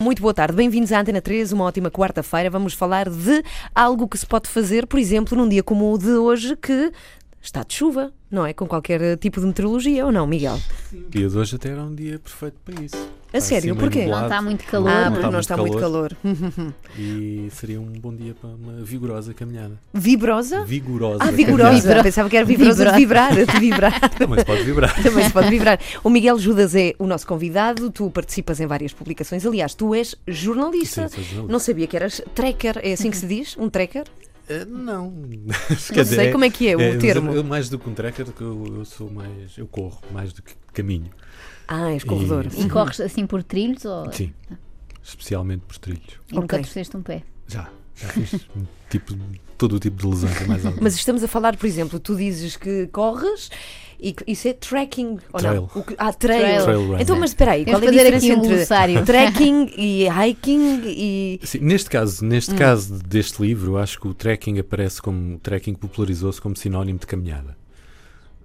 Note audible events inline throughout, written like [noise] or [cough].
Muito boa tarde, bem-vindos à Antena 3, uma ótima quarta-feira. Vamos falar de algo que se pode fazer, por exemplo, num dia como o de hoje, que está de chuva, não é? Com qualquer tipo de meteorologia, ou não, Miguel? O dia de hoje até era um dia perfeito para isso. A Está sério? Porquê? nublado Não está muito calor, Ah, não porque está não está muito muito calor. E seria um bom dia para uma vigorosa caminhada. Vibrosa? Vigorosa. Ah, vigorosa. caminhada. Pensava que era vibrosa de vibrar, de vibrar. [laughs] Também se pode vibrar. Também se pode vibrar. O Miguel Judas é o nosso convidado, tu participas em várias publicações. Aliás, tu és jornalista. Sim, jornalista. Não sabia que eras tracker, é assim que se diz? Um tracker? Eh, não. [laughs] Não sei como é que é o mas termo. Eu, mais do que um tracker, que eu, eu sou mais. Eu corro mais do que caminho. Ah, és corredor. E- E corres assim por trilhos ou Sim. Especialmente por trilhos. e nunca Ok. torceste um pé? Já. Já fiz um tipo, todo o tipo de lesões. e Mais. Mas estamos a falar, por exemplo, tu dizes que corres e que isso é trekking ou Trail. não? O que- ah, trail. Trail. Então, mas espera aí, qual é a diferença um entre glossário. trekking [laughs] e hiking e Sim, neste caso, Hum. neste caso deste livro, acho que o trekking aparece como o trekking popularizou-se como sinónimo de caminhada.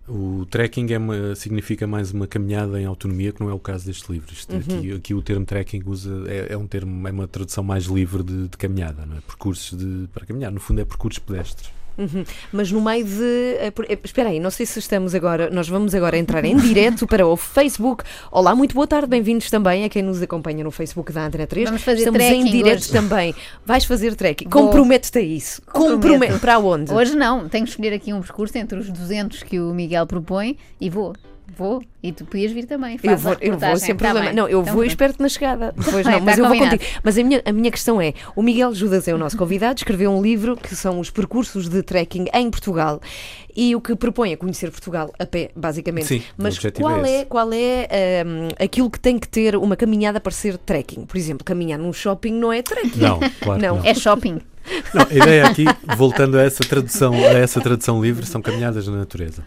O trekking é uma- significa mais uma caminhada em autonomia, que não é o caso deste livro. Isto, Uhum. aqui, aqui o termo trekking usa, é, é um termo, é uma tradução mais livre de, de caminhada, não é? Percursos de, para caminhar, no fundo é percursos pedestres. Uhum. Mas no meio de. eh, eh, Espera aí, não sei se estamos agora. Nós vamos agora entrar em direto para o Facebook. Olá, muito boa tarde, bem-vindos também a quem nos acompanha no Facebook da Antena 3. Vamos fazer estamos em direto hoje. também. Vais fazer trekking. Vou. Compromete-te a isso. Comprometo. Para onde? Hoje não, tenho que escolher aqui um percurso entre os 200 que o Miguel propõe e vou. Vou. E tu podias vir também. Eu vou, eu vou sem Tá problema. bem. Não, eu Então vou e espero-te na chegada. [laughs] Depois não, mas tá eu vou contigo. Mas a minha, a minha questão é: o Miguel Judas é o nosso convidado, escreveu um livro que são os percursos de trekking em Portugal e o que propõe é conhecer Portugal a pé, basicamente. Sim, mas qual é é, esse. qual é hum, aquilo que tem que ter uma caminhada para ser trekking? Por exemplo, caminhar num shopping não é trekking. Não, claro que Não. não. É shopping. Não, a ideia aqui, voltando a essa tradução, a essa tradução livre, são caminhadas na natureza.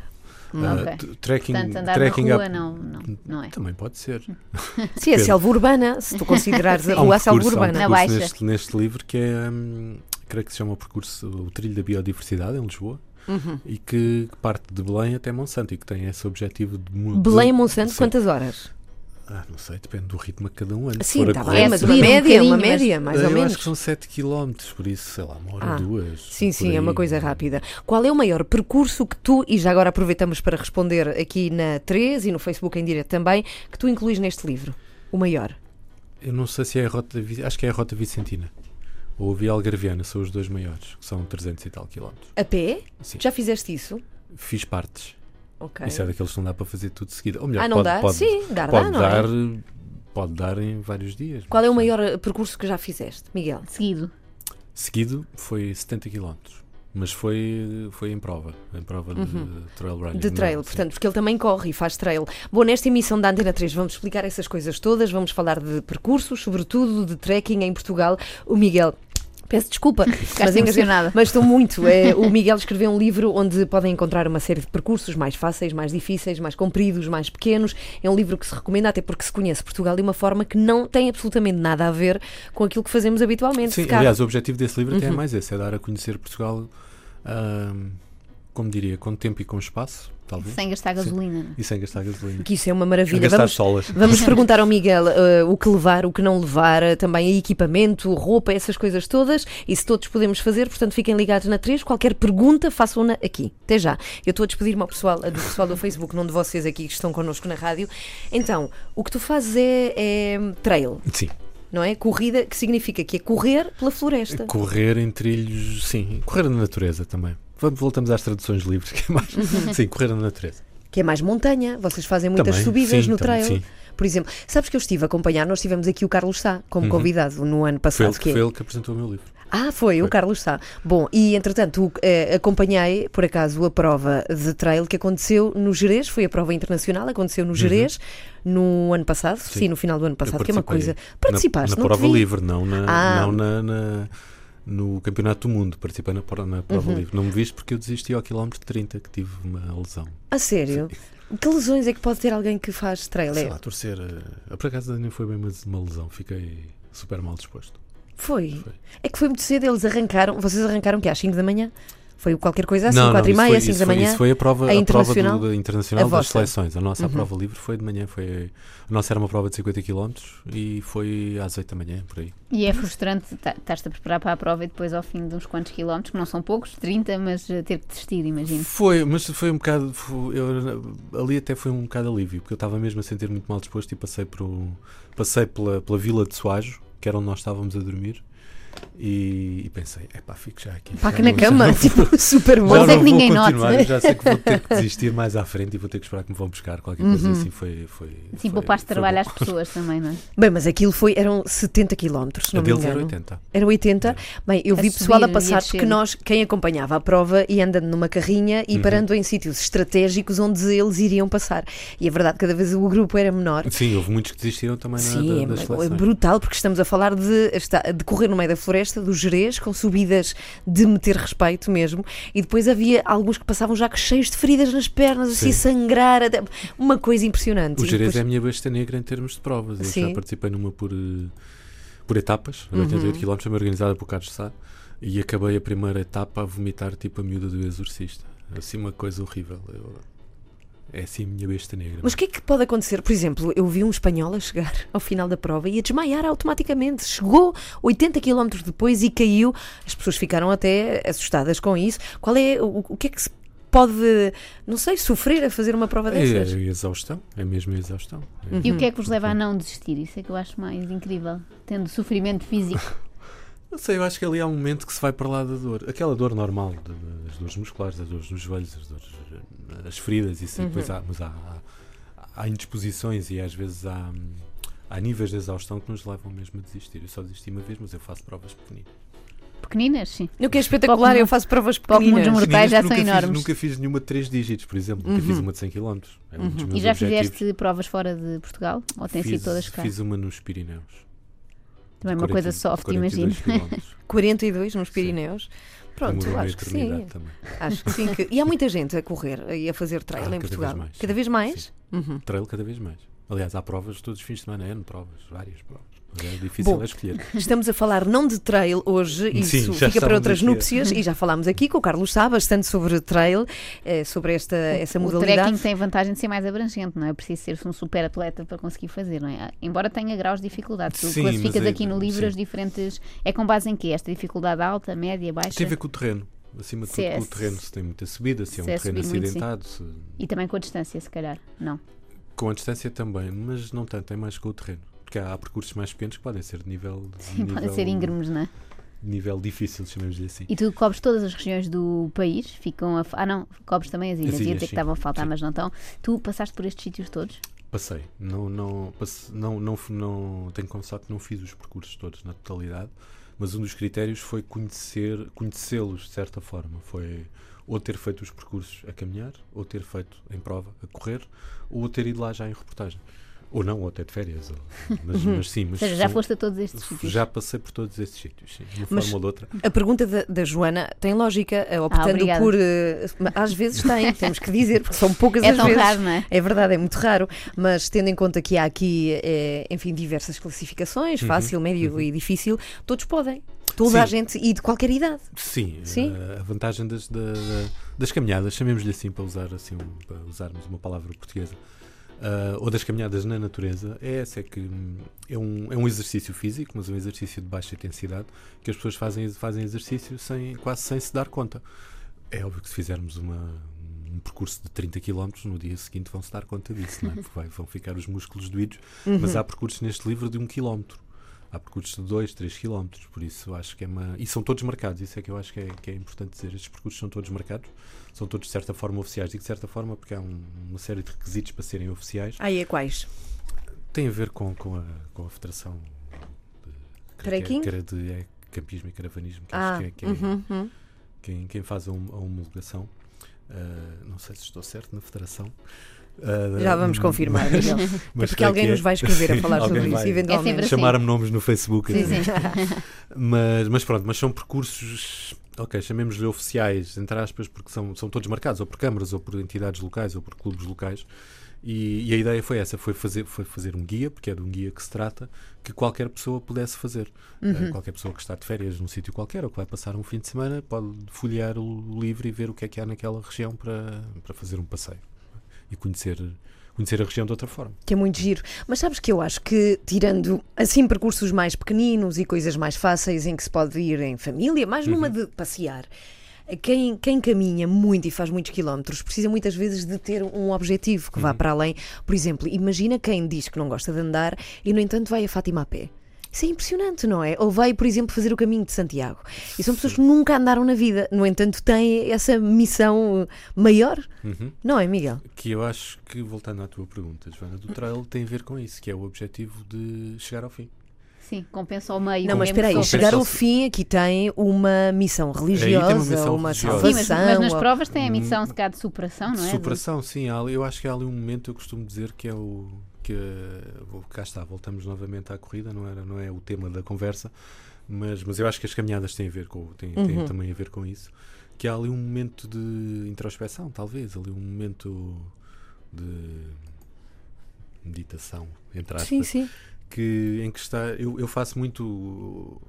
Ah, Ok. t- trekking, Portanto, andar trekking na rua a- não, não, não é. Também pode ser. Sim, [laughs] é Depende. selva urbana, se tu considerares a Há um rua a selva percurso, há um urbana. Baixa. neste, neste livro que é, hum, creio que se chama o percurso, o Trilho da Biodiversidade, em Lisboa, Uhum. e que parte de Belém até Monsanto e que tem esse objetivo de. mu- Belém e de- Monsanto, sim. quantas horas? Ah, não sei, depende do ritmo que cada um anda. Sim, está bem, mas uma um média, uma média, mais eu ou menos. acho que são 7 km, por isso, sei lá, uma hora Ah, duas. Sim, sim, é uma aí. coisa rápida. Qual é o maior percurso que tu, e já agora aproveitamos para responder aqui na 3 e no Facebook em direto também, que tu incluís neste livro? O maior? Eu não sei se é a rota, acho que é a rota Vicentina. Ou a Via Algarviana, são os dois maiores, que são 300 e tal quilómetros. A pé? Sim. Já fizeste isso? Fiz partes. Ok. Isso é daqueles que não dá para fazer tudo de seguida. Ou melhor, Ah, não pode, dá? pode, Sim, dar pode dá, não é? dar, pode dar em vários dias. Qual é o maior eh, percurso que já fizeste, Miguel? Seguido. Seguido foi 70 km. Mas foi, foi em prova, em prova de trail running. Uhum. De não, trail, sim. portanto, porque ele também corre e faz trail. Bom, nesta emissão da Antena 3 vamos explicar essas coisas todas, vamos falar de percursos, sobretudo de trekking em Portugal. O Miguel. Peço desculpa, [laughs] mas, engasguei- emocionada. mas estou muito. É, o [laughs] Miguel escreveu um livro onde podem encontrar uma série de percursos mais fáceis, mais difíceis, mais compridos, mais pequenos. É um livro que se recomenda até porque se conhece Portugal de uma forma que não tem absolutamente nada a ver com aquilo que fazemos habitualmente. Sim, aliás, o objetivo desse livro Uhum. até é mais esse: é dar a conhecer Portugal, como diria, com tempo e com espaço, talvez. Sem gastar gasolina. não é? E sem gastar gasolina. que isso é uma A maravilha. gastar Vamos, solas. Vamos [laughs] perguntar ao Miguel eh, o que levar, o que não levar, eh, também equipamento, roupa, essas coisas todas, e se todos podemos fazer, portanto fiquem ligados na 3. Qualquer pergunta, façam-na aqui. Até já. Eu estou a despedir-me ao pessoal, do pessoal do Facebook, não de vocês aqui que estão connosco na rádio. Então, o que tu fazes é, é trail, Sim. não é? Corrida, que significa que é correr pela floresta. Correr em trilhos, sim. Correr na natureza também. Vamos, voltamos às traduções livres, [laughs] que é mais. Uhum. Sim, correr na natureza. Que é mais montanha, vocês fazem muitas Também, subidas sim, no trail. sim. Por exemplo, sabes que eu estive a acompanhar, nós tivemos aqui o Carlos Sá como Uhum. convidado no ano Foi passado. ele, que é- foi ele que apresentou o meu livro. Ah, foi, o Foi. Carlos Sá. Bom, e entretanto eh, acompanhei, por acaso, a prova de trail que aconteceu no Jerez, foi a prova internacional, aconteceu no Jerez no ano passado, sim, Uhum. Sim. no final do ano passado, que é uma coisa. Participaste, na, na prova livre, não, na, Ah. não na, na- no Campeonato do Mundo. Participei na, na prova Uhum. livre. Não me viste porque eu desisti ao quilómetro 30, que tive uma lesão. A sério? Que lesões é que pode ter alguém que faz trail? Sei É- lá, torcer. eh, Por acaso nem foi bem uma lesão, fiquei super mal disposto. Foi. Foi. É que foi muito cedo, eles arrancaram, vocês arrancaram que às 5 da manhã? Foi qualquer coisa assim, não, não, 4 e meia, foi, 5 isso da foi- manhã. Isso foi a prova, A a prova internacional? do, da internacional A das seleções. A nossa Uhum. prova livre foi de manhã. Foi, a nossa era uma prova de 50 km e foi às 8 da manhã, por aí. E é frustrante tá- estás-te a preparar para a prova e depois, ao fim de uns quantos quilómetros, que não são poucos, 30, mas eh, ter que desistir, imagino. Foi, mas foi um bocado. foi- eu- ali até foi um bocado alívio, porque eu estava mesmo a sentir muito mal disposto e passei, por, passei pela, pela vila de Soajo, que era onde nós estávamos a dormir, e, e pensei: é pá, fico já aqui. Pá, que na não- cama, não vou- tipo, [laughs] super bom. Já é não que vou ninguém continuar, note. eu já sei que vou ter que [laughs] desistir mais à frente e vou ter que esperar que me vão buscar qualquer coisa Uhum. assim. Foi, foi, foi, poupaste foi trabalho bom. às pessoas também, não é? [laughs] Bem, mas aquilo foi, eram 70 km, se A não me deles engano. era 80. Era 80. Bem, eu A vi pessoal a subir e a passar porque nós, quem acompanhava a prova, ia andando numa carrinha e Uhum. parando em sítios estratégicos onde eles iriam passar. E é verdade, que cada vez o grupo era menor. Sim, houve muitos que desistiram também na, Sim, da, é, das é brutal porque estamos a falar de, de correr no meio da floresta, do Jerez, com subidas de meter respeito mesmo, e depois havia alguns que passavam já cheios de feridas nas pernas, assim, Sim. sangrar, até- uma coisa impressionante. O E Jerez depois- é a minha besta negra em termos de provas. Eu Sim. já participei numa por, eh, por etapas, Uhum. 88 km, também organizada por Carlos Sá, e acabei a primeira etapa a vomitar tipo a miúda do exorcista. Assim, uma coisa horrível. Eu- é assim a minha besta negra. Mas o que é que pode acontecer? Por exemplo, eu vi um espanhol a chegar ao final da prova e a desmaiar automaticamente. Chegou 80 km depois e caiu. As pessoas ficaram até assustadas com isso. Qual é o, o que é que se pode, não sei, sofrer a fazer uma prova é, dessas? é exaustão, é mesmo exaustão. É- E o que é que vos leva a não desistir? Isso é que eu acho mais incrível. Tendo sofrimento físico. [laughs] Não sei, eu acho que ali há um momento que se vai para lá da dor. Aquela dor normal, de- de- as dores musculares, as dores nos joelhos, as dores, eh, as feridas, isso Uhum. depois há, mas há, há, há indisposições e às vezes há, há níveis de exaustão que nos levam mesmo a desistir. Eu só desisti uma vez, mas eu faço provas pequeninas. Pequeninas, sim. O que é espetacular, Pouco- eu faço provas pequeninas. mortais já são nunca fiz- enormes. nunca fiz nenhuma de 3 dígitos, por exemplo. Nunca fiz uma de 100 km. É um Uhum. E já objetivos. fizeste provas fora de Portugal? Ou têm fiz, sido todas cá? Fiz uma nos Pirineus. Também é uma coisa 40 soft, 42 imagino. quilómetros. [laughs] 42 nos Pirineus. Pronto, Demorou uma acho que sim. também. Acho que sim. que- E há muita gente a correr e a fazer trail Ah, em cada vez Portugal. mais, cada sim. vez mais? Sim. Uhum. Trail cada vez mais. Aliás, há provas todos os fins de semana, N provas, várias provas. Mas é difícil Bom, a escolher. Estamos a falar não de trail hoje, Sim, isso fica para outras núpcias e já falámos aqui com o Carlos Sá bastante sobre trail, eh, sobre esta essa O modalidade. trekking tem a vantagem de ser mais abrangente, não é? Preciso ser um super atleta para conseguir fazer, não é? Embora tenha graus de dificuldade. Tu Sim, classificas é- aqui no livro sim. as diferentes. É com base em quê? Esta dificuldade alta, média, baixa? Tem a ver com o terreno. Acima de tudo, é- com o terreno. Se tem muita subida, se é um se é terreno subir muito, sim. acidentado. se- E também com a distância, se calhar. Não. Com a distância também, mas não tanto, é mais com o terreno. Porque há, há percursos mais pequenos que podem ser de nível. de Sim, podem ser íngremes, não é? Nível difícil, chamemos-lhe assim. E tu cobres todas as regiões do país? Ficam a... Ah, não, cobres também as ilhas. As Ia dizer que estavam a faltar, Sim. mas não estão. Tu passaste por estes sítios todos? Passei. Não, não, passe- não, não, não, tenho que confessar que não fiz os percursos todos na totalidade, mas um dos critérios foi conhecer, conhecê-los de certa forma. Foi ou ter feito os percursos a caminhar, ou ter feito em prova a correr, ou ter ido lá já em reportagem. Ou não, ou até de férias. ou- mas, mas sim, Ou mas seja, já são- foste a todos estes sítios? já passei por todos esses sítios, sim, de uma Mas- forma ou de outra. A pergunta da, da Joana tem lógica, eh, optando obrigada. por. eh, às vezes tem, [laughs] temos que dizer, porque são poucas É as tão vezes. raro, não é? É verdade, é muito raro, mas tendo em conta que há aqui, eh, enfim, diversas classificações, Uhum, fácil, médio uhum. e difícil, todos podem. Toda Sim. a gente e de qualquer idade. Sim, Sim. eh, a vantagem das, da- da- das caminhadas, chamemos-lhe assim para, usar, assim para usarmos uma palavra portuguesa, ah, ou das caminhadas na natureza, é essa, é que hum, é um, é um exercício físico, mas um exercício de baixa intensidade, que as pessoas fazem, fazem exercício sem, quase sem se dar conta. É óbvio que se fizermos uma, um percurso de 30 km, no dia seguinte vão-se dar conta disso, não é? [laughs] Porque vai- vão ficar os músculos doídos, mas há percursos neste livro de um quilómetro. Há percursos de 2, 3 km, por isso acho que é uma. E são todos marcados, isso é que eu acho que é, que é importante dizer. Estes percursos são todos marcados, são todos de certa forma oficiais. Digo de certa forma porque há um- uma série de requisitos para serem oficiais. Aí é quais? Tem a ver com, com, a, com a Federação de Trekking? Que era de é, campismo e caravanismo, que Ah, acho que é, que é uhum, uhum. quem, quem faz a, a homologação. Ah, não sei se estou certo na Federação. Ah, Já vamos confirmar, Miguel. Mas porque alguém é. nos vai escrever a falar sobre isso, vai. eventualmente. É assim. Chamaram-me nomes no Facebook. Sim, assim. sim. [laughs] Mas, mas pronto, mas são percursos, ok, chamemos-lhe oficiais, entre aspas, porque são, são todos marcados, ou por câmaras, ou por entidades locais, ou por clubes locais. E, e a ideia foi essa, foi fazer, foi fazer um guia, porque é de um guia que se trata, que qualquer pessoa pudesse fazer. Uh, qualquer pessoa que está de férias num sítio qualquer ou que vai passar um fim de semana pode folhear o livro e ver o que é que há naquela região para, para fazer um passeio e conhecer, conhecer a região de outra forma. Que é muito giro. Mas sabes que eu acho que, tirando assim percursos mais pequeninos e coisas mais fáceis em que se pode ir em família, mais numa de passear. Quem, quem caminha muito e faz muitos quilómetros precisa muitas vezes de ter um objetivo que vá para além. Por exemplo, imagina quem diz que não gosta de andar e, no entanto, vai a Fátima a pé. Isso é impressionante, não é? Ou vai, por exemplo, fazer o caminho de Santiago. E são pessoas que nunca andaram na vida, no entanto, têm essa missão maior, Uhum. não é, Miguel? Que eu acho que, voltando à tua pergunta, Joana, do trail tem a ver com isso, que é o objetivo de chegar ao fim. Sim, compensa ao meio. Não, mas é espera aí, chegar ao fim aqui tem uma missão religiosa, uma missão uma religiosa. Sim, mas, salvação. mas nas provas tem a missão calhar de superação, não é? Superação, sim. eu acho que há ali um momento, eu costumo dizer que é o. Que, cá está, voltamos novamente à corrida, não, era, não é o tema da conversa, mas, mas eu acho que as caminhadas têm, a ver com, têm, têm Uhum. também a ver com isso. Que há ali um momento de introspeção, talvez, ali um momento de meditação, entre aspas, Sim, sim. que em que está eu, eu faço muito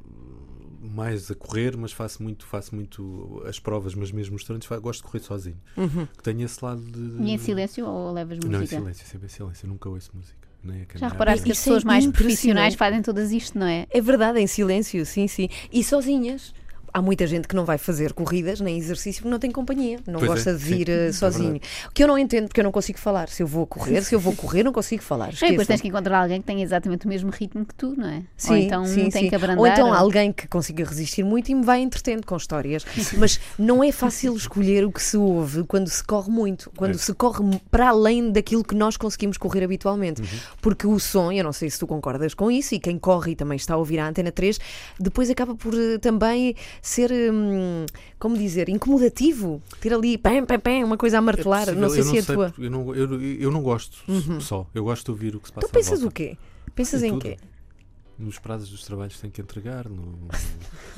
mais a correr mas faço muito faço muito as provas mas mesmo os treinos gosto de correr sozinho Uhum. que tenho esse lado de E em silêncio ou levas não em música? silêncio sempre em silêncio eu nunca ouço música nem a Já reparaste que as é pessoas mais impressionante. profissionais fazem todas isto, não é? É verdade, em silêncio, sim, sim. E sozinhas. Há muita gente que não vai fazer corridas nem exercício porque não tem companhia, não Pois é, gosta de sim, vir é eh, verdade. sozinho. O que eu não entendo porque eu não consigo falar. Se eu vou correr, se eu vou correr, não consigo falar. E depois tens que encontrar alguém que tenha exatamente o mesmo ritmo que tu, não é? Sim, ou então sim, tem sim. que abrandar. Ou então ou- alguém que consiga resistir muito e me vai entretendo com histórias. [laughs] Mas não é fácil escolher o que se ouve quando se corre muito, quando É. se corre para além daquilo que nós conseguimos correr habitualmente. Uhum. Porque o som, eu não sei se tu concordas com isso, e quem corre e também está a ouvir a Antena 3, depois acaba por eh, também ser, hum, como dizer, incomodativo. Ter ali pam, pam, pam, uma coisa a É martelar. possível, não sei eu se é a sei, tua. Eu não, eu, eu não gosto só, eu gosto de ouvir o que se passa Tu pensas à volta. o quê? Pensas Em em quê? Nos prazos dos trabalhos que tenho que entregar, no...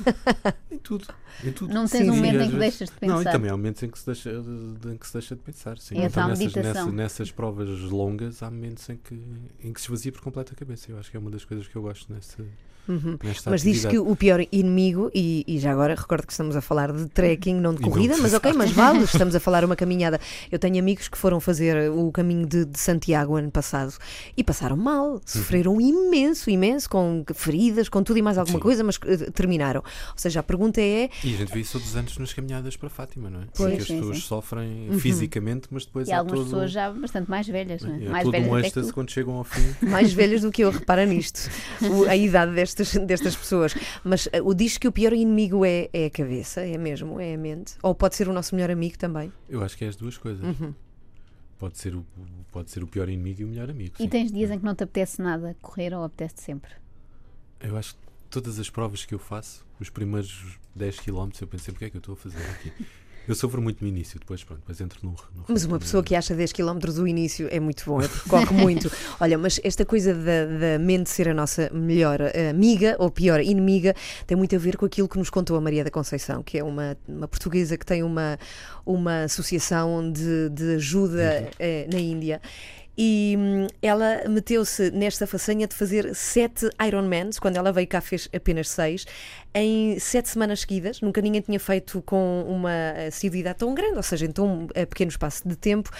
[laughs] em tudo. Em tudo. Não tens Sim, um sim. momento às em que vezes- deixas de Não, e pensar. também há momentos em que se deixa de, em que se deixa de pensar. Sim. É tal nessas, meditação. nessa- nessas provas longas há momentos em que, em que se esvazia por completo a cabeça. Eu acho que é uma das coisas que eu gosto nessa, nesta Mas diz que o pior inimigo, e, e já agora recordo que estamos a falar de trekking, não de não corrida, de- mas ok, mas vale, estamos a falar uma caminhada. Eu tenho amigos que foram fazer o caminho de, de Santiago ano passado e passaram mal, sofreram imenso, imenso, com feridas, com tudo e mais alguma Sim. coisa, mas eh, terminaram. Ou seja, a pergunta é: E a gente vê isso todos os anos nas caminhadas para Fátima, não é? Pois, Porque as sim, pessoas sim. sofrem Uhum. fisicamente, mas depois E há algumas todo, pessoas já bastante mais velhas, não é? há mais todo velhas um que êxtase quando chegam ao fim. [laughs] mais velhas do que eu, repara nisto, o- a idade destas, [laughs] destas pessoas. Mas eh, o diz que o pior inimigo é, é a cabeça, é mesmo, é a mente. Ou pode ser o nosso melhor amigo também. Eu acho que é as duas coisas. Uhum. Pode, ser o, pode ser o pior inimigo e o melhor amigo. E sim. tens dias em que não te apetece nada correr ou apetece sempre? Eu acho que todas as provas que eu faço, os primeiros 10 km, eu pensei, porque é que eu estou a fazer aqui? Eu sofro muito no início, depois pronto, depois entro no, no Mas uma pessoa que acha 10 km o início é muito bom, é porque corre muito. [laughs] Olha, mas esta coisa da, da mente ser a nossa melhor eh, amiga ou pior inimiga tem muito a ver com aquilo que nos contou a Maria da Conceição, que é uma, uma portuguesa que tem uma, uma associação de, de ajuda eh, na Índia. E hum, ela meteu-se nesta façanha de fazer sete Ironmans, quando ela veio cá fez apenas seis, em sete semanas seguidas. Nunca ninguém tinha feito com uma assiduidade tão grande, ou seja, em tão eh, pequeno espaço de tempo.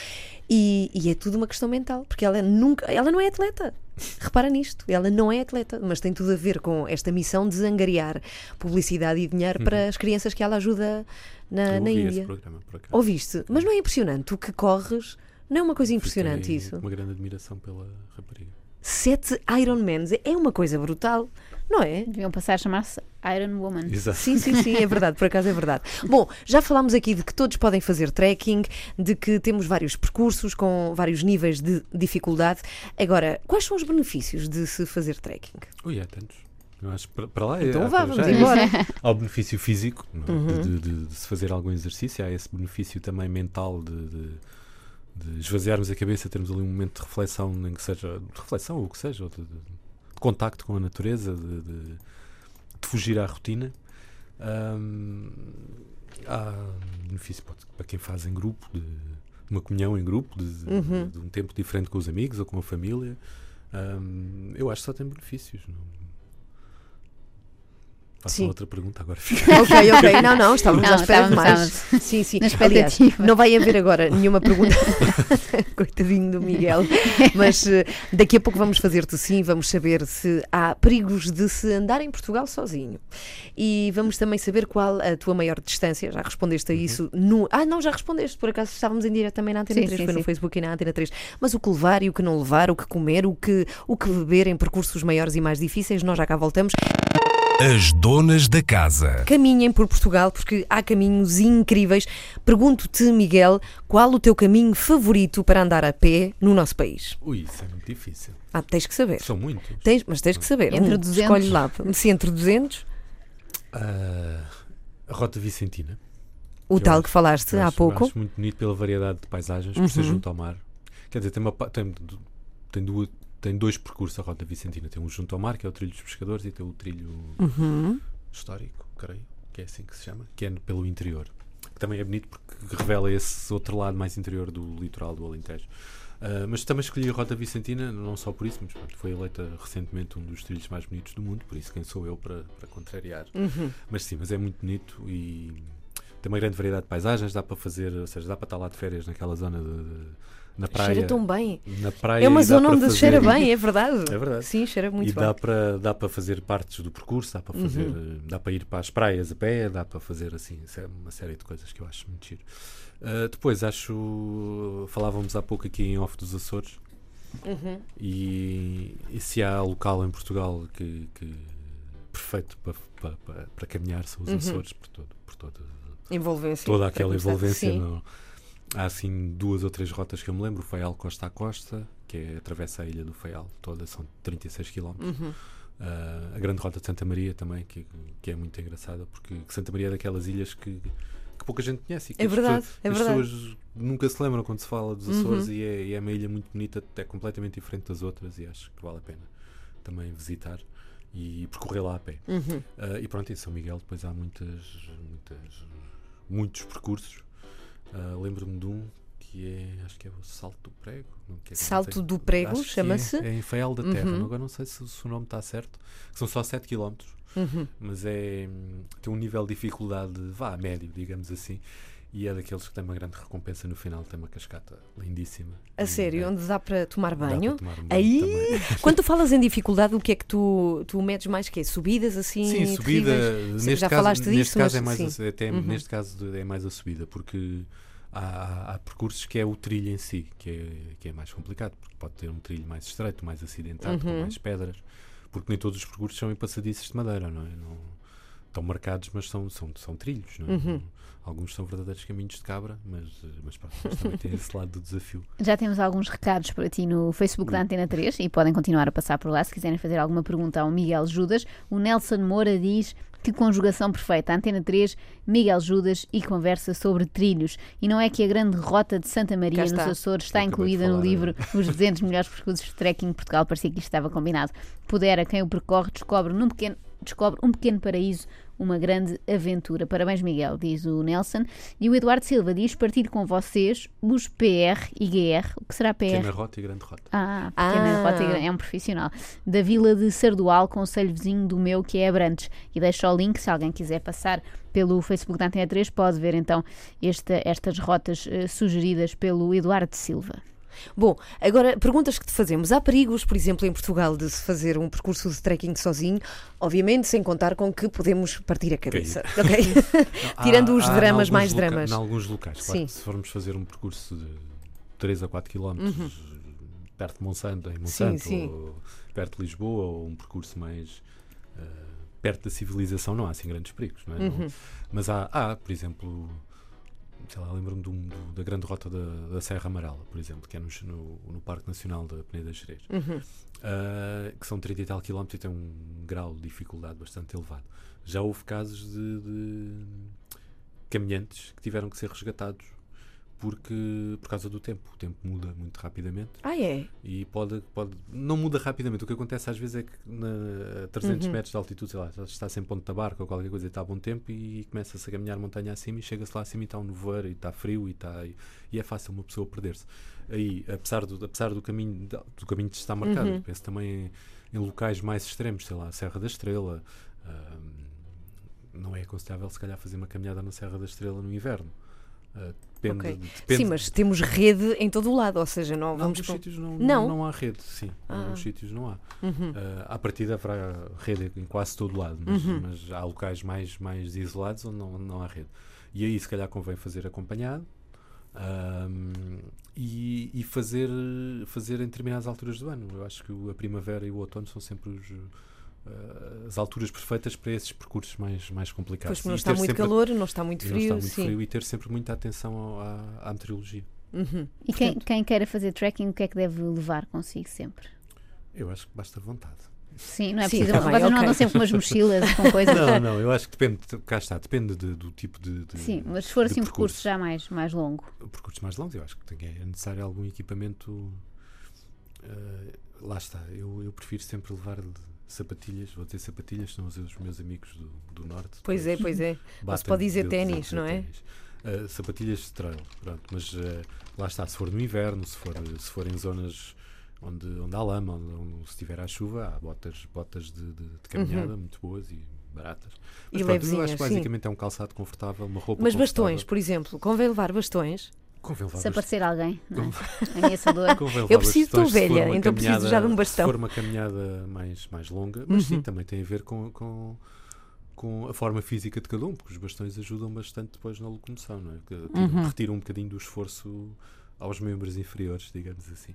E, e é tudo uma questão mental, porque ela nunca, ela não é atleta. Repara nisto, ela não é atleta, mas tem tudo a ver com esta missão de angariar publicidade e dinheiro para as crianças que ela ajuda na, Uhum. Eu na ouvi esse Índia. programa, por acaso. Ouviste? Mas não é impressionante? Tu que corres, não é uma coisa impressionante Fiquei isso? Uma grande admiração pela rapariga. Sete Ironmans é uma coisa brutal, não é? Deviam passar a chamar-se Iron Woman. Exato. Sim, sim, sim, é verdade, por acaso é verdade. [laughs] Bom, já falámos aqui de que todos podem fazer trekking, de que temos vários percursos com vários níveis de dificuldade. Agora, quais são os benefícios de se fazer trekking? Ui, há tantos. Eu acho que para, para lá é- Então há- vá, já vamos é. embora. Há o benefício físico é? Uhum. de, de- de se fazer algum exercício, há esse benefício também mental de, de- de esvaziarmos a cabeça, termos ali um momento de reflexão, nem que seja de reflexão ou o que seja, de, de- de contacto com a natureza, de, de- fugir à rotina. Ahm, há benefício para, quem faz em grupo, de, uma comunhão em grupo, de, de- um tempo diferente com os amigos ou com a família. Ahm, eu acho que só tem benefícios. Não... Façam Sim. outra pergunta agora. [laughs] Ok, ok. Não, não, estávamos Não, à espera de mais. Sim, sim. Aliás, não vai haver agora nenhuma pergunta. [laughs] Coitadinho do Miguel. Mas eh, daqui a pouco vamos fazer-te sim, vamos saber se há perigos de se andar em Portugal sozinho. E vamos também saber qual a tua maior distância. Já respondeste a Uhum. isso no. Ah, não, já respondeste. Por acaso estávamos em direto também na Antena Sim, 3, sim, foi no. Facebook e na Antena 3. Mas o que levar e o que não levar, o que comer, o que, o que beber em percursos maiores e mais difíceis, nós já cá voltamos. As donas da casa. Caminhem por Portugal porque há caminhos incríveis. Pergunto-te, Miguel, qual o teu caminho favorito para andar a pé no nosso país? Ui, isso é muito difícil. Ah, tens que saber. São muitos. Tens, mas tens que saber. Entre Um, 200? Escolhe lá. Se entre 200, Ah, a Rota Vicentina. o Eu tal acho- que falaste há acho- pouco. Acho muito bonito pela variedade de paisagens, por ser Uhum. junto ao mar. Quer dizer, tem, uma, tem, tem, duas, tem dois percursos a Rota Vicentina. Tem um junto ao mar, que é o trilho dos pescadores, e tem o trilho Uhum. histórico, creio, que é assim que se chama, que é pelo interior. Que também é bonito porque revela esse outro lado mais interior do litoral do Alentejo. Ah, mas também escolhi a Rota Vicentina, não só por isso, mas pronto, foi eleita recentemente um dos trilhos mais bonitos do mundo, por isso quem sou eu para, para contrariar. Uhum. Mas sim, mas é muito bonito e tem uma grande variedade de paisagens, dá para fazer, ou seja, dá para estar lá de férias naquela zona de, de- na praia. Cheira tão bem. Na praia É uma e zona onde fazer- cheira bem, é verdade. [laughs] É verdade. Sim, cheira muito e bem. dá para, dá para fazer partes do percurso, dá para fazer, Uhum. dá para ir para as praias a pé, dá para fazer assim sé- uma série de coisas que eu acho muito giro. Ah, depois acho, falávamos há pouco aqui em off dos Açores Uhum. e, e se há local em Portugal que, que perfeito para, para, para, para caminhar são os Uhum. Açores por todo, por todo, Envolvência. toda aquela envolvência. No- há assim duas ou três rotas que eu me lembro. O Faial Costa a Costa, que é atravessa a ilha do Faial, toda são 36 km. Uhum. Ah, a grande rota de Santa Maria também, que, que é muito engraçada, porque Santa Maria é daquelas ilhas que, que pouca gente conhece. E que É as verdade, pessoas, é as verdade. pessoas nunca se lembram quando se fala dos Açores Uhum. e, é, e é uma ilha muito bonita, é completamente diferente das outras e acho que vale a pena também visitar e percorrer lá a pé. Uhum. Ah, e pronto, em São Miguel depois há muitas, muitas muitos percursos. Ah, Lembro-me de um que é, acho que é o Salto do Prego. não Salto do Prego, chama-se? É, é em Faial da Terra. Uhum. Agora não sei se, se o nome está certo. São só 7 km, Uhum. mas é, tem um nível de dificuldade, vá, médio, digamos assim. E é daqueles que tem uma grande recompensa no final. Tem uma cascata lindíssima. A sério, é, onde dá para tomar banho? para tomar um banho Aí, também. quando tu falas em dificuldade, o que é que tu, tu medes mais? Que é subidas assim? Sim, subida. terríveis? Neste Já caso, falaste neste disso, caso mas é mais a, até Uhum. neste caso é mais a subida, porque há, há- percursos que é o trilho em si, que é, que é mais complicado, porque pode ter um trilho mais estreito, mais acidentado, com Uhum. mais pedras, porque nem todos os percursos são em passadiços de madeira, não é? Não, estão marcados, mas são, são, são trilhos, não é? Uhum. Alguns são verdadeiros caminhos de cabra, mas, mas, pronto, mas também tem esse lado do desafio. [laughs] Já temos alguns recados para ti no Facebook da Antena 3 e podem continuar a passar por lá se quiserem fazer alguma pergunta ao Miguel Judas. O Nelson Moura diz que conjugação perfeita. Antena 3, Miguel Judas e conversa sobre trilhos. E não é que a grande rota de Santa Maria nos. Açores está incluída no falar, livro [laughs] Os 200 melhores percursos de trekking de Portugal. Parecia que isto estava combinado. Pudera, quem o percorre, descobre num pequeno descobre um pequeno paraíso, uma grande aventura. Parabéns, Miguel, diz o Nelson. E o Eduardo Silva diz partir com vocês os PR e GR. O que será PR? Pequena rota e grande rota. Ah, pequena Ah. rota e grande. é um profissional. Da vila de Sardual, conselho vizinho do meu, que é Abrantes. E deixo o link, se alguém quiser passar pelo Facebook da Antena 3, pode ver então esta- estas rotas eh, sugeridas pelo Eduardo Silva. Bom, agora perguntas que te fazemos. Há perigos, por exemplo, em Portugal de se fazer um percurso de trekking sozinho? Obviamente, sem contar com que podemos partir a cabeça. [laughs] Ok? [laughs] Tirando os Há- há dramas, alguns mais dramas. Em alguns locais, claro. Sim. Se formos fazer um percurso de 3 a 4 km Uhum. perto de Monsanto, em Monsanto, sim. ou perto de Lisboa, ou um percurso mais eh, perto da civilização, não há assim grandes perigos, não é? Não- Uhum. mas há, há, por exemplo, lembro-me do- da grande rota da, da Serra Amarela, por exemplo, que é no, no, no Parque Nacional da Peneda Xerez. Uhum. Uh, que são 30 e tal quilómetros e tem um grau de dificuldade bastante elevado. Já houve casos de, de caminhantes que tiveram que ser resgatados porque por causa do tempo. O tempo muda muito rapidamente Ah, é? e pode, pode não muda rapidamente. O que acontece às vezes é que na, a 300 Uhum. metros de altitude, sei lá, está sem ponto da barca ou qualquer coisa e está a bom tempo e começa-se a caminhar montanha acima e chega-se lá acima e está um nevoeiro e está frio e, está, e, é fácil uma pessoa perder-se. Aí, apesar do, apesar do caminho do caminho de estar marcado, Uhum. penso também em, em locais mais extremos, sei lá, a Serra da Estrela. ahm, não é aconselhável se calhar fazer uma caminhada na Serra da Estrela no inverno. Ah, depende, Ok. depende Sim, mas temos rede em todo o lado, ou seja, não, em vamos alguns sítios não, Não? não há rede, sim. Em Ah. alguns sítios não há. Uhum. Uh, à partida haverá rede em quase todo lado, mas, Uhum. mas há locais mais, mais isolados onde não, não há rede. E aí, se calhar, convém fazer acompanhado um, e, e fazer, fazer em determinadas alturas do ano. Eu acho que o- a primavera e o outono são sempre os, as alturas perfeitas para esses percursos mais, mais complicados. Pois não está muito calor, não está muito e não frio, está muito sim. frio e ter sempre muita atenção ao- à, à meteorologia. Uhum. E quem, quem queira fazer trekking, o que é que deve levar consigo sempre? Eu acho que basta vontade. Sim, não é Sim, preciso. tá bem, Vocês não andam sempre com umas mochilas com coisas. Não, não, eu acho que depende, cá está, depende de- do tipo de, de- Sim, mas se for assim um percurso. percurso já mais, mais longo. percursos mais longos, eu acho que tem- é necessário algum equipamento. eh, lá está, eu, eu prefiro sempre levar sapatilhas, vou dizer sapatilhas, são os meus amigos do, do norte. Pois é, pois é. batem pode dizer a ténis, dizer não é? Eh, sapatilhas de trail, pronto, mas eh, lá está, se for no inverno, se for, se for em zonas onde, onde há lama, onde, onde se tiver à chuva, há botas, botas de, de- de caminhada muito boas e baratas. Uhum. Mas E pronto, eu acho que sim. basicamente é um calçado confortável, uma roupa Mas bastões, por exemplo, convém levar bastões. Se aparecer alguém, não é? ameaçador. Eu preciso, estou velha, então preciso já de um bastão. Se for uma caminhada mais, mais longa, mas Uhum. sim, também tem a ver com, com, com a forma física de cada um, porque os bastões ajudam bastante depois na locomoção, não é? Que tiram- Uhum. Retiram um bocadinho do esforço aos membros inferiores, digamos assim.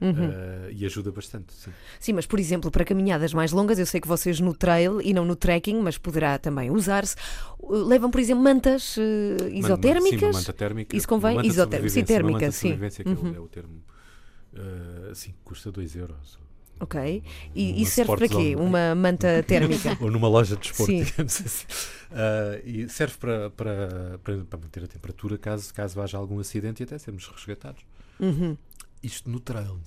Uhum. Eh, e ajuda bastante, sim. Sim, mas por exemplo, para caminhadas mais longas, eu sei que vocês no trail e não no trekking, mas poderá também usar-se, uh, levam, por exemplo, mantas uh, man- Sim, isotérmicas. uma manta térmica. Isso convém? uma manta de Isotér- sim, térmica, sim. é o- Uhum. é o termo. eh, sim, custa 2 euros. Ok. E isso serve para quê? Zone. Uma manta [laughs] térmica. ou numa loja de desporto, Sim. digamos assim. Ah, e serve para, para, para, para manter a temperatura caso, caso haja algum acidente e até sermos resgatados. Uhum. Isto no trail.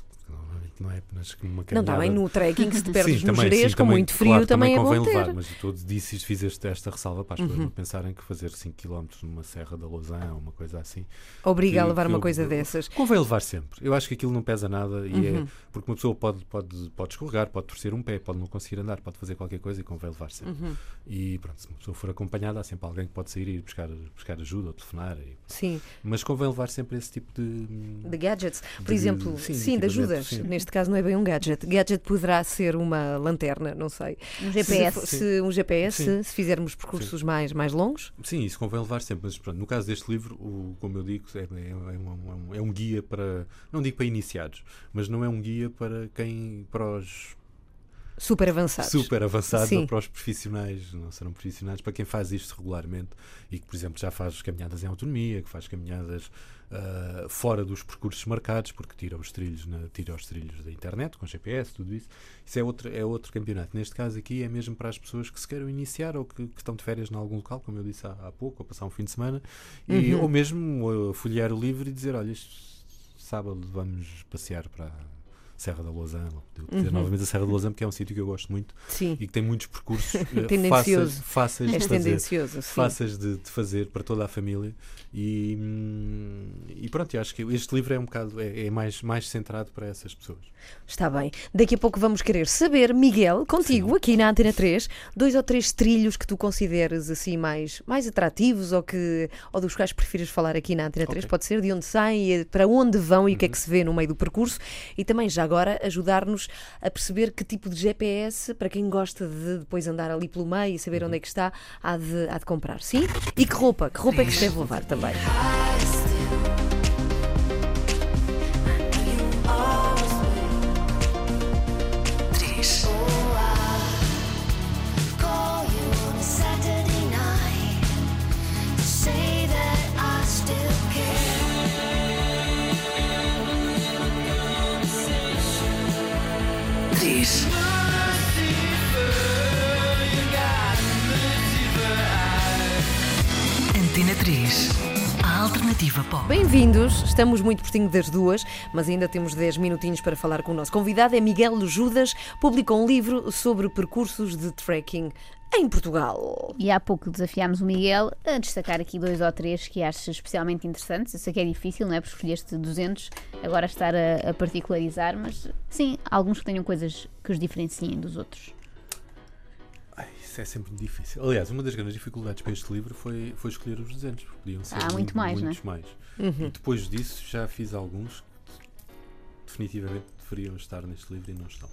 Não é que numa Não, caminhada. também no trekking, se te [laughs] perdes Sim, no também, Jerez, sim, com também, muito frio, claro, também, é convém bom levar, ter. mas tu disse, fiz este- esta ressalva para as pessoas Uhum. não pensarem que fazer 5 km numa Serra da Lausanne ou uma coisa assim. Obriga a que- levar que uma eu- coisa eu- dessas. Convém levar sempre. Eu acho que aquilo não pesa nada e Uhum. é porque uma pessoa pode, pode, pode escorregar, pode torcer um pé, pode não conseguir andar, pode fazer qualquer coisa e convém levar sempre. Uhum. E pronto, se uma pessoa for acompanhada, há sempre alguém que pode sair e ir buscar, buscar ajuda ou telefonar. e- Sim, mas convém levar sempre esse tipo de. de gadgets. Por De- exemplo, sim, sim, de ajudas. sim. Neste caso não é bem um gadget. Gadget poderá ser uma lanterna, não sei. Um Se, GPS. fo- se um GPS, Sim. se fizermos percursos mais, mais longos. Sim, isso convém levar sempre. Mas pronto, no caso deste livro, o, como eu digo, é, é, é um, é um guia para. Não digo para iniciados, mas não é um guia para quem. para os Super avançados. super avançados Sim. para os profissionais, não serão profissionais, para quem faz isto regularmente e que, por exemplo, já faz caminhadas em autonomia, que faz caminhadas ah, fora dos percursos marcados, porque tira os trilhos, na, tira os trilhos da internet, com GPS, tudo isso. Isso é outro, é outro campeonato. Neste caso aqui é mesmo para as pessoas que se queiram iniciar ou que, que estão de férias em algum local, como eu disse há, há pouco, ou passar um fim de semana, e, Uhum. ou mesmo ah, folhear o livro e dizer, olha, sábado vamos passear para Serra da dizer Uhum. novamente a Serra da Lausanne, porque é um sítio que eu gosto muito Sim, e que tem muitos percursos [laughs] eh, Tendencioso. fáceis, fáceis de fazer. Sim. Fáceis de, de fazer para toda a família e, hum, e pronto, eu acho que este livro é um bocado é, é mais, mais centrado para essas pessoas. Está bem. Daqui a pouco vamos querer saber, Miguel, contigo, aqui na Antena 3, dois ou três trilhos que tu consideres assim mais, mais atrativos ou, que, ou dos quais prefiras falar aqui na Antena 3. Ok. Pode ser de onde saem, e para onde vão e o que é que se vê no meio do percurso. E também, já agora, ajudar-nos a perceber que tipo de GPS, para quem gosta de depois andar ali pelo meio e saber onde é que está, há de, há de comprar. Sim? E que roupa? Que roupa é que se deve levar também? Antena 3. A Alternativa Pop. Bem-vindos, estamos muito pertinho das duas, mas ainda temos 10 minutinhos para falar com o nosso convidado. É Miguel Judas, publicou um livro sobre percursos de trekking em Portugal. E há pouco desafiámos o Miguel a destacar aqui dois ou três que achas especialmente interessantes. Eu sei que é difícil, não é? Porque escolheste 200, agora estar a, a particularizar, mas sim, alguns que tenham coisas que os diferenciem dos outros. Isso é sempre difícil. Aliás, uma das grandes dificuldades para este livro foi, foi escolher os 200, porque podiam ser Há muito mais, não é? muitos mais. E depois disso já fiz alguns que definitivamente deveriam estar neste livro e não estão.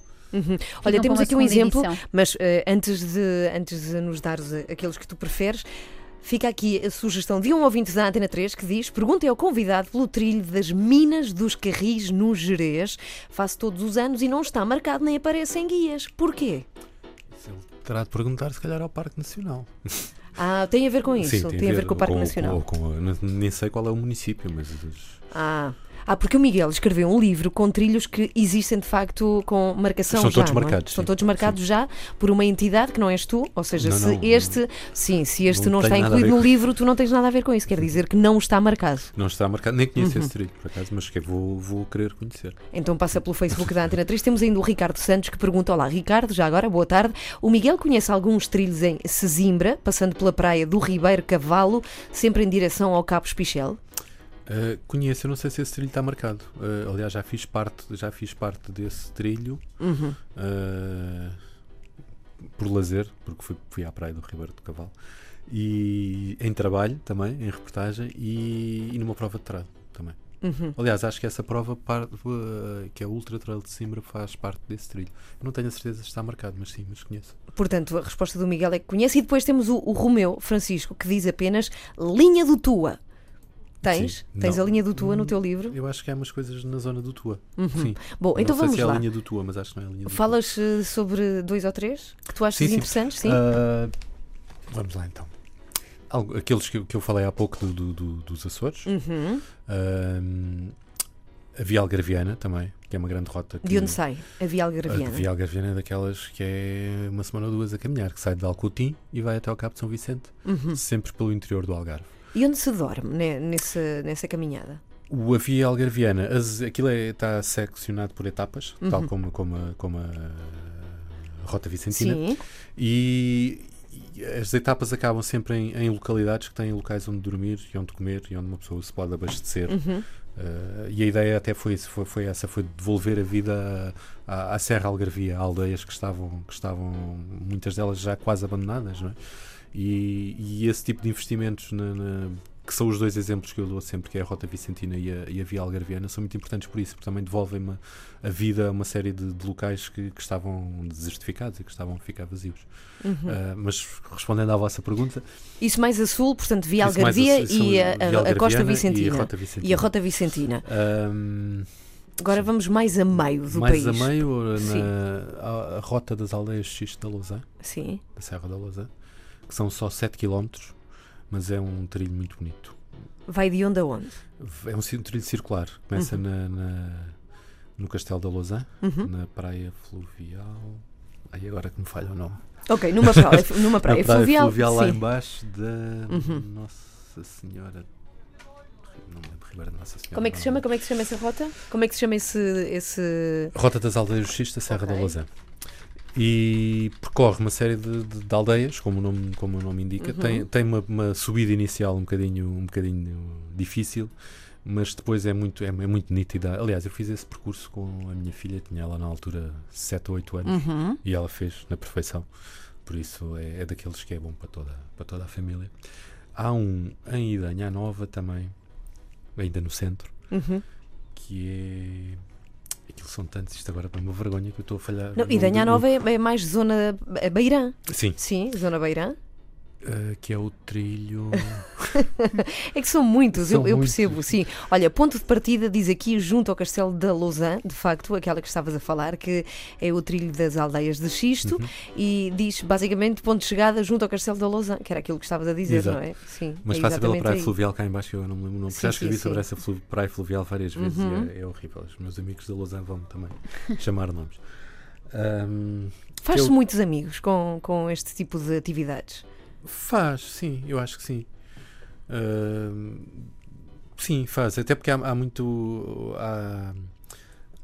Olha, com temos aqui um exemplo, edição. mas eh, antes, de, antes de nos dares eh, aqueles que tu preferes, fica aqui a sugestão de um ouvinte da Antena 3 que diz: Perguntem ao convidado pelo trilho das Minas dos Carris no Jerez. Faço todos os anos e não está marcado nem aparece em guias. Porquê? Terá de perguntar, se calhar, ao Parque Nacional. Ah, tem a ver com isso, Sim, tem, a ver com o Parque com- Nacional. com- com- nem sei qual é o município, mas. Ah. Ah, porque o Miguel escreveu um livro com trilhos que existem de facto com marcação Estão já. todos não é? marcados, Estão sim. todos marcados já por uma entidade que não és tu. Ou seja, Não, se não, este, sim, se este não, não está incluído no livro, tu não tens nada a ver com isso. Quer dizer que não está marcado. Não está marcado, nem conheço Uhum. esse trilho, por acaso, mas que vou, vou querer conhecer. Então passa pelo Facebook da Antena 3. Temos ainda o Ricardo Santos que pergunta: Olá, Ricardo, já agora, boa tarde. O Miguel conhece alguns trilhos em Sesimbra, passando pela praia do Ribeiro Cavalo, sempre em direção ao Cabo Espichel. Uh, conheço, eu não sei se esse trilho está marcado. Uh, aliás, já fiz parte, já fiz parte desse trilho Uhum. uh, por lazer, porque fui, fui à praia do Ribeiro do Cavalo. E em trabalho também, em reportagem e, e numa prova de trado também. Uhum. Aliás, acho que essa prova, par- que é o Ultra Trail de Simbra, faz parte desse trilho. Eu não tenho a certeza se está marcado, mas sim, mas conheço. Portanto, a resposta do Miguel é que conhece. E depois temos o, o Romeu Francisco que diz apenas linha do Tua. Tens? Sim. Tens Não. a linha do Tua no teu livro? Eu acho que há umas coisas na zona do Tua. Sim. Bom, Eu então não sei vamos se é lá. a linha do Tua, mas acho que não é a linha do Tua. Falas eh, sobre dois ou três que tu achas Sim, interessantes? Sim. Ah, vamos lá então. Algo- aqueles que, eu- que eu falei há pouco do- do- do- dos Açores. Uhum. Ahm, a Via Algarviana também, que é uma grande rota. Que, De onde sai? A Via A Algarviana. Via Algarviana é daquelas que é uma semana ou duas a caminhar, que sai de Alcotim e vai até ao Cabo de São Vicente, Uhum. sempre pelo interior do Algarve. E onde se dorme né, nessa, nessa caminhada? O a Via Algarviana, as- aquilo é- está seccionado por etapas, tal Uhum. como, como, a, como a Rota Vicentina. Sim. E, e as etapas acabam sempre em, em localidades que têm locais onde dormir e onde comer e onde uma pessoa se pode abastecer. Uhum. Uh, e a ideia até foi, foi, foi essa, foi devolver a vida à, à Serra Algarvia, a aldeias que estavam, que estavam, muitas delas já quase abandonadas, não é? E, e esse tipo de investimentos na- na- que são os dois exemplos que eu dou sempre, que é a Rota Vicentina e a, e a Via Algarviana, são muito importantes por isso, porque também devolvem a vida a uma série de, de locais que, que estavam desertificados e que estavam a ficar vazios. Uhum. Uh, mas respondendo à vossa pergunta, Isso mais a sul, portanto, Via mais Algarvia e a, a- a Costa Vicentina. E a Rota Vicentina. A Rota Vicentina. Um, Agora vamos mais a meio do mais país. a meio, na, a, a rota das aldeias X da Lousã, Sim. da Serra da Lousã, que são só 7 km, mas é um trilho muito bonito. Vai de onde a onde? É um, um trilho circular. Começa na, na- no Castelo da Lousã, Uhum. na Praia Fluvial. Aí agora que me falha o nome. Ok, numa praia, [laughs] numa praia, na praia fluvial. fluvial lá embaixo da Uhum. Nossa Senhora. Não me lembro, Ribeira de Nossa Senhora. Como é que se chama? Como é que se chama essa rota? Como é que se chama esse. esse... Rota das Aldeias X da Serra Ok. da Lousã. E percorre uma série de, de- de aldeias, como o nome, como o nome indica. Uhum. Tem, tem uma, uma subida inicial um bocadinho, um bocadinho difícil, mas depois é muito, é, é muito nítida. Aliás, eu fiz esse percurso com a minha filha, tinha ela na altura 7 ou 8 anos, Uhum. e ela fez na perfeição. Por isso é, é daqueles que é bom para toda, para toda a família. Há um em Idanha Nova também, ainda no centro, Uhum. que é. Aquilo são tantos, isto agora é uma vergonha que eu estou a falhar. Não, e Danha Nova é, é mais zona é Beirã. Sim, Sim, zona Beirã. Uh, que é o trilho. [laughs] É que são muitos, São eu, eu muitos. percebo, sim. Olha, ponto de partida diz aqui junto ao Castelo da Lausanne, de facto, aquela que estavas a falar, que é o trilho das aldeias de Xisto, Uhum. e diz basicamente ponto de chegada junto ao Castelo da Lausanne, que era aquilo que estavas a dizer, Exato. não é? Sim. Mas é passa pela praia aí. fluvial cá em baixo, que eu não me lembro o nome. Sim, Já escrevi sim, sobre sim. essa praia fluvial várias vezes Uhum. e é, é horrível. Os meus amigos da Lausanne vão também [laughs] chamar nomes. Ahm, Faz-se eu- muitos amigos com, com este tipo de atividades. Faz, sim, eu acho que sim. Ahm, Sim, faz. Até porque há, há muito. Há,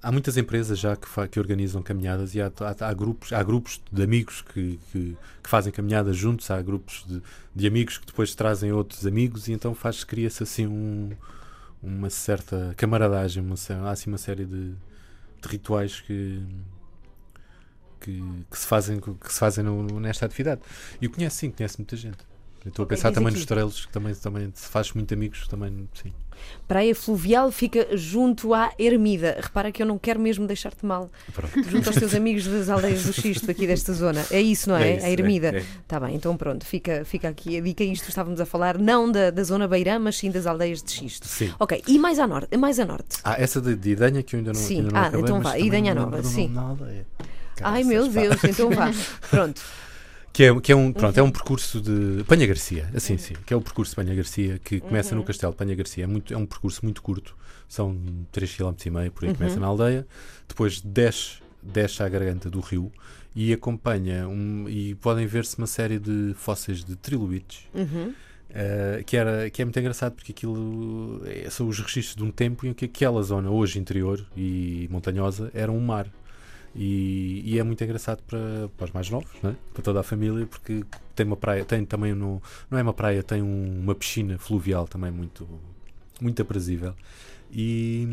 há muitas empresas já que, que organizam caminhadas e há, há- há grupos, há grupos de amigos que, que, que fazem caminhadas juntos, há grupos de, de amigos que depois trazem outros amigos e então faz cria-se assim um- uma certa camaradagem, uma, há assim uma série de, de rituais que, que, que se fazem, que se fazem no- nesta atividade. E eu conheço sim, conheço muita gente. Eu Estou a pensar também aqui. nos estrelos, que também, também se faz muito amigos, também sim. Praia Fluvial fica junto à Ermida. Repara que eu não quero mesmo deixar-te mal. Pronto. Junto aos teus amigos das aldeias do Xisto, aqui desta zona. É isso, não é? É isso, a Ermida. é, é. Está bem, então pronto, fica, fica aqui a dica. Isto estávamos a falar não da, da zona Beirã, mas sim das aldeias de Xisto. Sim. Ok, e mais a norte? Mais a norte. Ah, essa de, de Idanha que eu ainda não, Sim. ainda não Ah, acabei, então vá, Idanha não Nova, sim. nome da aldeia. Ai Caraças, meu pá. Deus, então vá. [laughs] Pronto. Que é, que é um, pronto, é um percurso de Panha Garcia, assim sim, que é o percurso de Panha Garcia, que começa no Castelo de Panha Garcia. É, muito, é um percurso muito curto, são 3,5 km, por aí começa na aldeia, depois desce, desce à garganta do rio e acompanha um, e podem ver-se uma série de fósseis de trilobites. Uhum. Uh, que, era, que é muito engraçado porque aquilo é- são os registros de um tempo em que aquela zona, hoje interior e montanhosa, era um mar. E, e é muito engraçado para, para os mais novos, né? para toda a família, porque tem uma praia, tem também no, não é uma praia, tem um- uma piscina fluvial também muito, muito aprazível. E,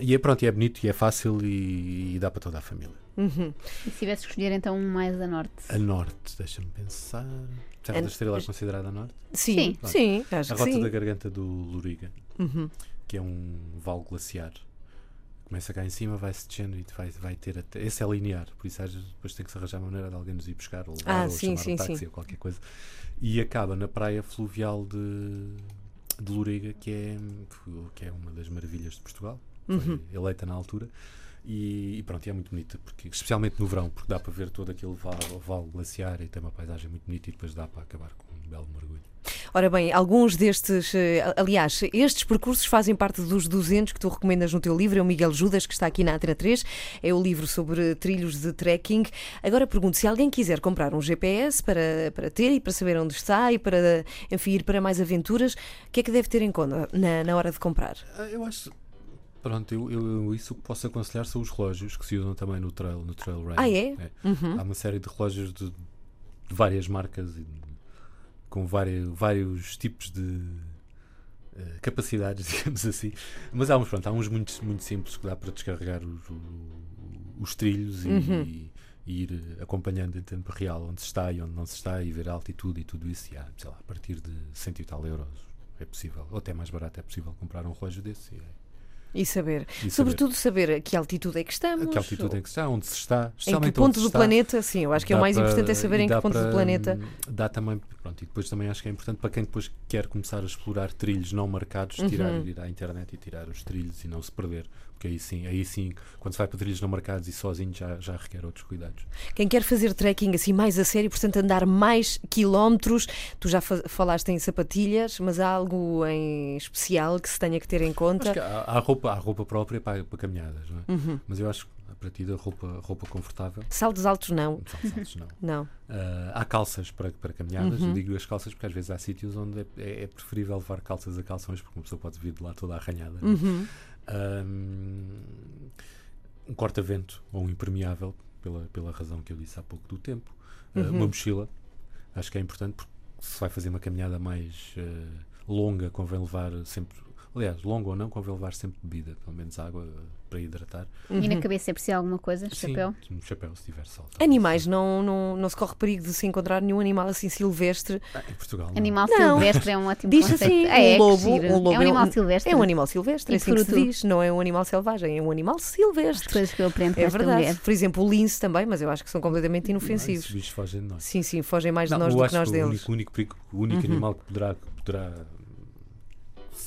e é pronto, e é bonito e é fácil e, e dá para toda a família. Uhum. E se tivesse que escolher então um mais a norte? A norte, deixa-me pensar. Serra A- da Estrela é considerada a norte? Sim, Sim. sim, acho A que rota sim. da garganta do Luriga. Uhum. que é um vale glaciar. Começa cá em cima, vai-se descendo e vai, vai ter até. Esse é linear, por isso depois tem que se arranjar a maneira de alguém nos ir buscar ou levar Ah, ou sim, chamar sim, um táxi sim. ou qualquer coisa. E acaba na praia fluvial de, de que é, que é uma das maravilhas de Portugal. Uhum. eleita na altura. E, e pronto, e é muito bonita, porque, especialmente no verão, porque dá para ver todo aquele vale, vale glaciar e tem uma paisagem muito bonita e depois dá para acabar com um belo mergulho. Ora bem, alguns destes, eh, aliás, estes percursos fazem parte dos 200 que tu recomendas no teu livro. É o Miguel Judas, que está aqui na Antena 3. É o livro sobre trilhos de trekking. Agora pergunto, se alguém quiser comprar um GPS para, para ter e para saber onde está e para, enfim, ir para mais aventuras, o que é que deve ter em conta na, na hora de comprar? Ah, Eu acho. Pronto, eu, eu- isso que posso aconselhar são os relógios que se usam também no trail, no trail running. Ah, é? Uhum. Há uma série de relógios de, de várias marcas e com vários, vários tipos de eh, capacidades, [laughs] digamos assim. Mas há uns, pronto, há uns muito, muito simples que dá para descarregar os, os trilhos e, Uhum. e ir eh, acompanhando em tempo real onde se está e onde não se está e ver a altitude e tudo isso. E há, sei lá, a partir de cento e tal euros é possível, ou até mais barato é possível comprar um relógio desse. E, é- E saber. e Sobretudo saber a que altitude é que estamos. a que altitude é que está, onde se está, Em que ponto do está. planeta? Sim, eu acho que é o mais para- importante é saber e em que ponto do para- planeta. Dá também, pronto, e depois também acho que é importante para quem depois quer começar a explorar trilhos não marcados, tirar, Uhum. ir à internet e tirar os trilhos e não se perder. Porque aí sim, aí sim, quando se vai para trilhos não marcados e sozinho já, já requer outros cuidados. Quem quer fazer trekking assim mais a sério, portanto andar mais quilómetros, tu já fa- falaste em sapatilhas, mas há algo em especial que se tenha que ter em conta? Acho que há, há roupa, há roupa própria para, para caminhadas, não é? Uhum. Mas eu acho que a partir da roupa, roupa confortável, Saltos altos não, saltos, [laughs] não. não. Ah, há calças para, para caminhadas, Uhum. eu digo as calças porque às vezes há sítios onde é, é- é preferível levar calças a calções porque uma pessoa pode vir de lá toda arranhada. é? Uhum. um, um corta-vento ou um impermeável, pela, pela razão que eu disse há pouco do tempo, Uh, Uhum. uma mochila, acho que é importante porque se vai fazer uma caminhada mais uh, longa, convém levar sempre, aliás, longa ou não, convém levar sempre bebida, pelo menos água uh, para hidratar. E na cabeça é preciso alguma coisa? Chapéu? Sim, um chapéu se tiver sol. Animais, não, não, não se corre perigo de se encontrar nenhum animal assim silvestre. Ah, em Portugal. não. Animal Não. silvestre é um ótimo Diz conceito. assim, Ah, é, um lobo, um lobo é um animal silvestre. É um animal silvestre, E é assim que se diz, não é um animal selvagem, é um animal As silvestre. coisas que eu aprendo É verdade. mulher. Por exemplo, o lince também, mas eu acho que são completamente Não, inofensivos. esses bichos fogem de nós. Sim, sim, fogem mais Não, de nós do que nós o deles. único, o único, perigo- o único Uhum. animal que poderá, que poderá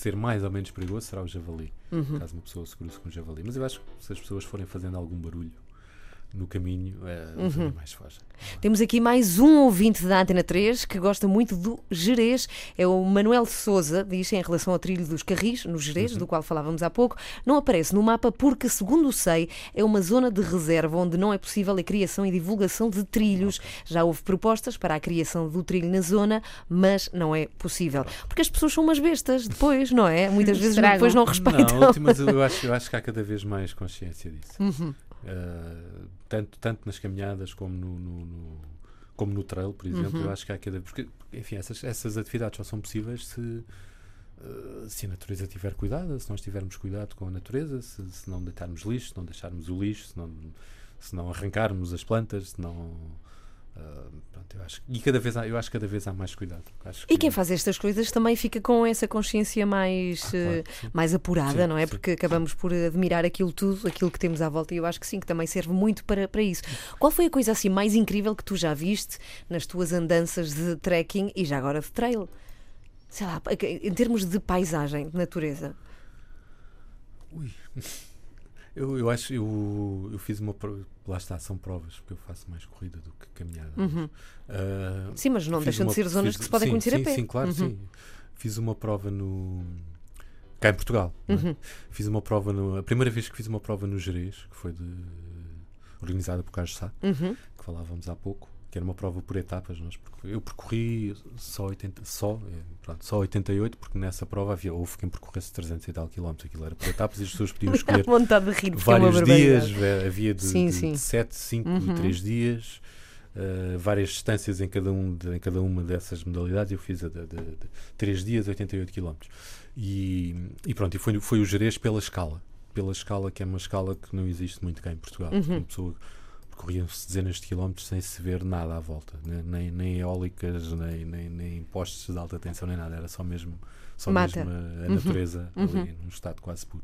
ser mais ou menos perigoso será o javali. Uhum. Caso uma pessoa se cruze com o javali. Mas eu acho que se as pessoas forem fazendo algum barulho no caminho, eh, Uhum. animais fogem. Temos aqui mais um ouvinte da Antena 3 que gosta muito do Jerez. É o Manuel Souza, diz em relação ao trilho dos Carris, no Jerez, do qual falávamos há pouco, não aparece no mapa porque, segundo sei, é uma zona de reserva onde não é possível a criação e divulgação de trilhos. Já houve propostas para a criação do trilho na zona, mas não é possível. Porque as pessoas são umas bestas depois, não é? Muitas [laughs] vezes Estragam. depois não respeitam. Não, mas eu acho, eu acho que há cada vez mais consciência disso. Uhum. Uh, tanto, tanto nas caminhadas como no, no- no- como no trail, por exemplo, Uhum. eu acho que há cada porque, enfim, essas, essas atividades só são possíveis se, uh, se a natureza tiver cuidado, se nós tivermos cuidado com a natureza, se, se não deitarmos lixo, se não deixarmos o lixo, se não, se não arrancarmos as plantas, se não. Uh, pronto, eu acho, e cada vez há, eu acho que cada vez há mais cuidado. Acho E quem faz estas coisas também fica com essa consciência mais, Ah, eh, claro, sim. mais apurada, Sim, não é? sim. Porque acabamos por admirar aquilo tudo, aquilo que temos à volta, e eu acho que sim, que também serve muito para, para isso. Qual foi a coisa assim mais incrível que tu já viste nas tuas andanças de trekking e já agora de trail? Sei lá, em termos de paisagem, de natureza. Ui. [laughs] Eu, eu acho eu, eu fiz uma prova, lá está, são provas, porque eu faço mais corrida do que caminhada. Uhum. Ah, Sim, mas não deixam de ser zonas fiz- que se podem sim, conhecer sim, a pé. Sim, claro, Uhum. sim. Fiz uma prova no. cá em Portugal. é? Uhum. Fiz uma prova no. A primeira vez que fiz uma prova no Jerez, que foi de, organizada por Carlos Sá, Uhum. que falávamos há pouco, que era uma prova por etapas. Percor- eu percorri só 80, só, eh, pronto, só 88, porque nessa prova havia, houve quem percorresse 300 e tal quilómetros. Aquilo era por etapas e as pessoas podiam [laughs] escolher vontade de rir, é vários dias, ve- havia de, Sim, de, sim. de 7, 5 Uhum. e 3 dias, uh, várias distâncias em cada, um de- em cada uma dessas modalidades. Eu fiz a de, 3 dias, 88 km. E, e pronto, e foi, foi o Jerez pela escala. Pela escala, que é uma escala que não existe muito cá em Portugal. Uhum. Uma pessoa percorriam-se dezenas de quilómetros sem se ver nada à volta, né? nem, nem eólicas, nem, nem, nem postes de alta tensão, nem nada. Era só mesmo, só Mata. mesmo a, a Uhum. natureza Uhum. ali num estado quase puro.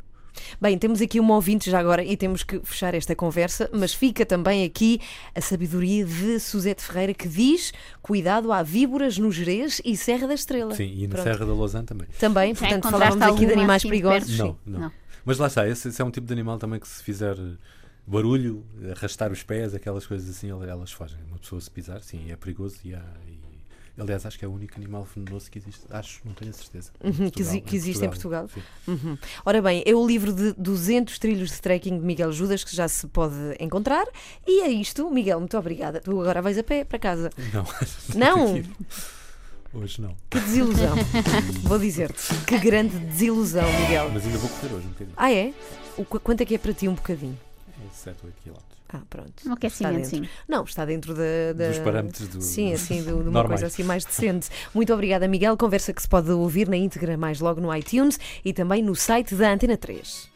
Bem, temos aqui uma ouvinte já agora e temos que fechar esta conversa, mas fica também aqui a sabedoria de Suzete Ferreira que diz: cuidado, há víboras no Jerez e Serra da Estrela. Sim, e na Pronto. Serra da Lausanne também. Também, portanto, falávamos aqui de animais assim perigosos. Não, não. Não. Mas lá está, esse, esse é um tipo de animal também que se fizer barulho, arrastar os pés, aquelas coisas assim, el- elas fogem. Uma pessoa se pisar, sim, é perigoso e há. e- aliás, acho que é o único animal venenoso que existe. Acho, não tenho a certeza. Em Uhum, que Portugal, exi- que existe em Portugal. sim. Uhum. Ora bem, é o livro de 200 trilhos de trekking de Miguel Judas que já se pode encontrar. E é isto, Miguel, muito obrigada. Tu agora vais a pé para casa. Não, [laughs] Não? que ir. Hoje não. Que desilusão. [laughs] Vou dizer-te. Que grande desilusão, Miguel. Mas ainda vou correr hoje um bocadinho. Ah, é? O, qu- quanto é que é para ti um bocadinho? É 7, 8 km. Ah, pronto. Um aquecimento, sim. Não, está dentro da, da- Dos parâmetros do. Sim, [laughs] assim, de, uma coisa assim mais decente. Muito obrigada, Miguel. Conversa que se pode ouvir na íntegra mais logo no iTunes e também no site da Antena 3.